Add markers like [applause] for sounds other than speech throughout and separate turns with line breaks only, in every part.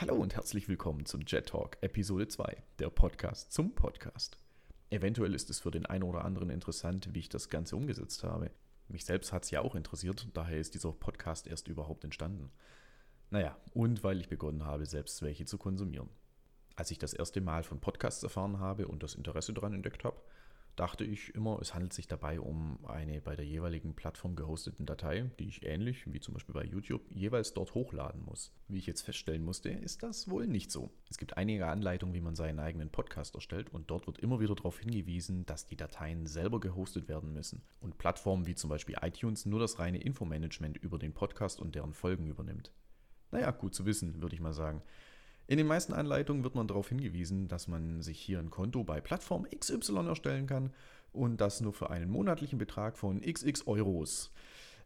Hallo und herzlich willkommen zum Jet Talk Episode 2, der Podcast zum Podcast. Eventuell ist es für den einen oder anderen interessant, wie ich das Ganze umgesetzt habe. Mich selbst hat es ja auch interessiert, daher ist dieser Podcast erst überhaupt entstanden. Naja, und weil ich begonnen habe, selbst welche zu konsumieren. Als ich das erste Mal von Podcasts erfahren habe und das Interesse daran entdeckt habe, dachte ich immer, es handelt sich dabei um eine bei der jeweiligen Plattform gehosteten Datei, die ich ähnlich wie zum Beispiel bei YouTube jeweils dort hochladen muss. Wie ich jetzt feststellen musste, ist das wohl nicht so. Es gibt einige Anleitungen, wie man seinen eigenen Podcast erstellt und dort wird immer wieder darauf hingewiesen, dass die Dateien selber gehostet werden müssen und Plattformen wie zum Beispiel iTunes nur das reine Infomanagement über den Podcast und deren Folgen übernimmt. Naja, gut zu wissen, würde ich mal sagen. In den meisten Anleitungen wird man darauf hingewiesen, dass man sich hier ein Konto bei Plattform XY erstellen kann und das nur für einen monatlichen Betrag von XX Euros.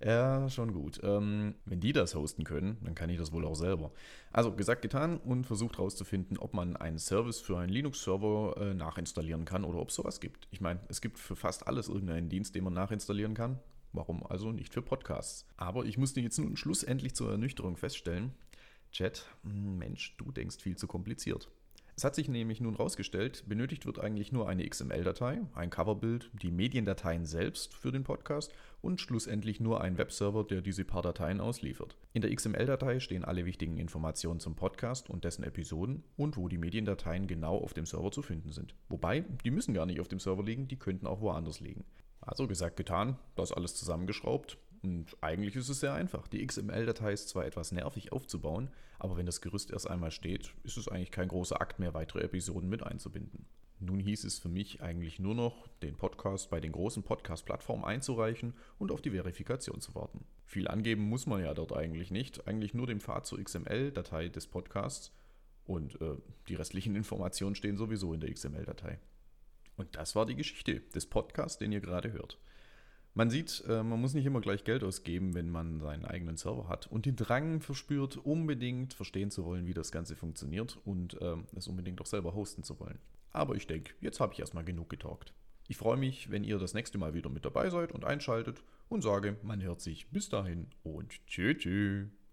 Ja, schon gut. Ähm, wenn die das hosten können, dann kann ich das wohl auch selber. Also gesagt, getan und versucht herauszufinden, ob man einen Service für einen Linux-Server äh, nachinstallieren kann oder ob es sowas gibt. Ich meine, es gibt für fast alles irgendeinen Dienst, den man nachinstallieren kann. Warum also nicht für Podcasts? Aber ich musste jetzt nun schlussendlich zur Ernüchterung feststellen, Chat, hm, Mensch, du denkst viel zu kompliziert. Es hat sich nämlich nun herausgestellt, benötigt wird eigentlich nur eine XML-Datei, ein Coverbild, die Mediendateien selbst für den Podcast und schlussendlich nur ein Webserver, der diese paar Dateien ausliefert. In der XML-Datei stehen alle wichtigen Informationen zum Podcast und dessen Episoden und wo die Mediendateien genau auf dem Server zu finden sind. Wobei, die müssen gar nicht auf dem Server liegen, die könnten auch woanders liegen. Also gesagt, getan, das alles zusammengeschraubt und eigentlich ist es sehr einfach. Die XML-Datei ist zwar etwas nervig aufzubauen, aber wenn das Gerüst erst einmal steht, ist es eigentlich kein großer Akt mehr, weitere Episoden mit einzubinden. Nun hieß es für mich eigentlich nur noch, den Podcast bei den großen Podcast-Plattformen einzureichen und auf die Verifikation zu warten. Viel angeben muss man ja dort eigentlich nicht, eigentlich nur den Pfad zur XML-Datei des Podcasts und äh, die restlichen [laughs] Informationen stehen sowieso in der XML-Datei. Und das war die Geschichte des Podcasts, den ihr gerade hört. Man sieht, äh, man muss nicht immer gleich Geld ausgeben, wenn man seinen eigenen Server hat und den Drang verspürt, unbedingt verstehen zu wollen, wie das Ganze funktioniert und ähm, es unbedingt auch selber hosten zu wollen. Aber ich denke, jetzt habe ich erstmal genug getalkt. Ich freue mich, wenn ihr das nächste Mal wieder mit dabei seid und einschaltet und sage, man hört sich bis dahin und tschüss. tschüss.